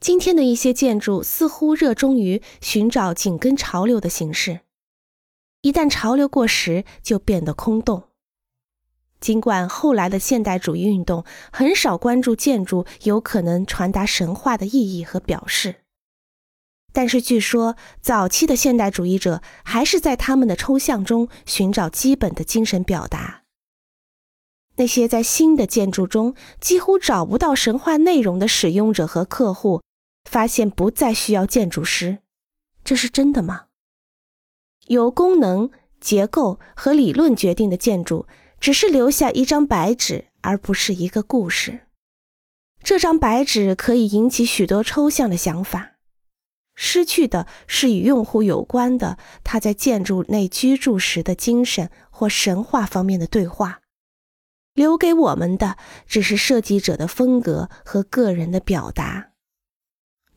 今天的一些建筑似乎热衷于寻找紧跟潮流的形式，一旦潮流过时，就变得空洞。尽管后来的现代主义运动很少关注建筑有可能传达神话的意义和表示，但是据说早期的现代主义者还是在他们的抽象中寻找基本的精神表达。那些在新的建筑中几乎找不到神话内容的使用者和客户。发现不再需要建筑师，这是真的吗？由功能、结构和理论决定的建筑，只是留下一张白纸，而不是一个故事。这张白纸可以引起许多抽象的想法，失去的是与用户有关的他在建筑内居住时的精神或神话方面的对话，留给我们的只是设计者的风格和个人的表达。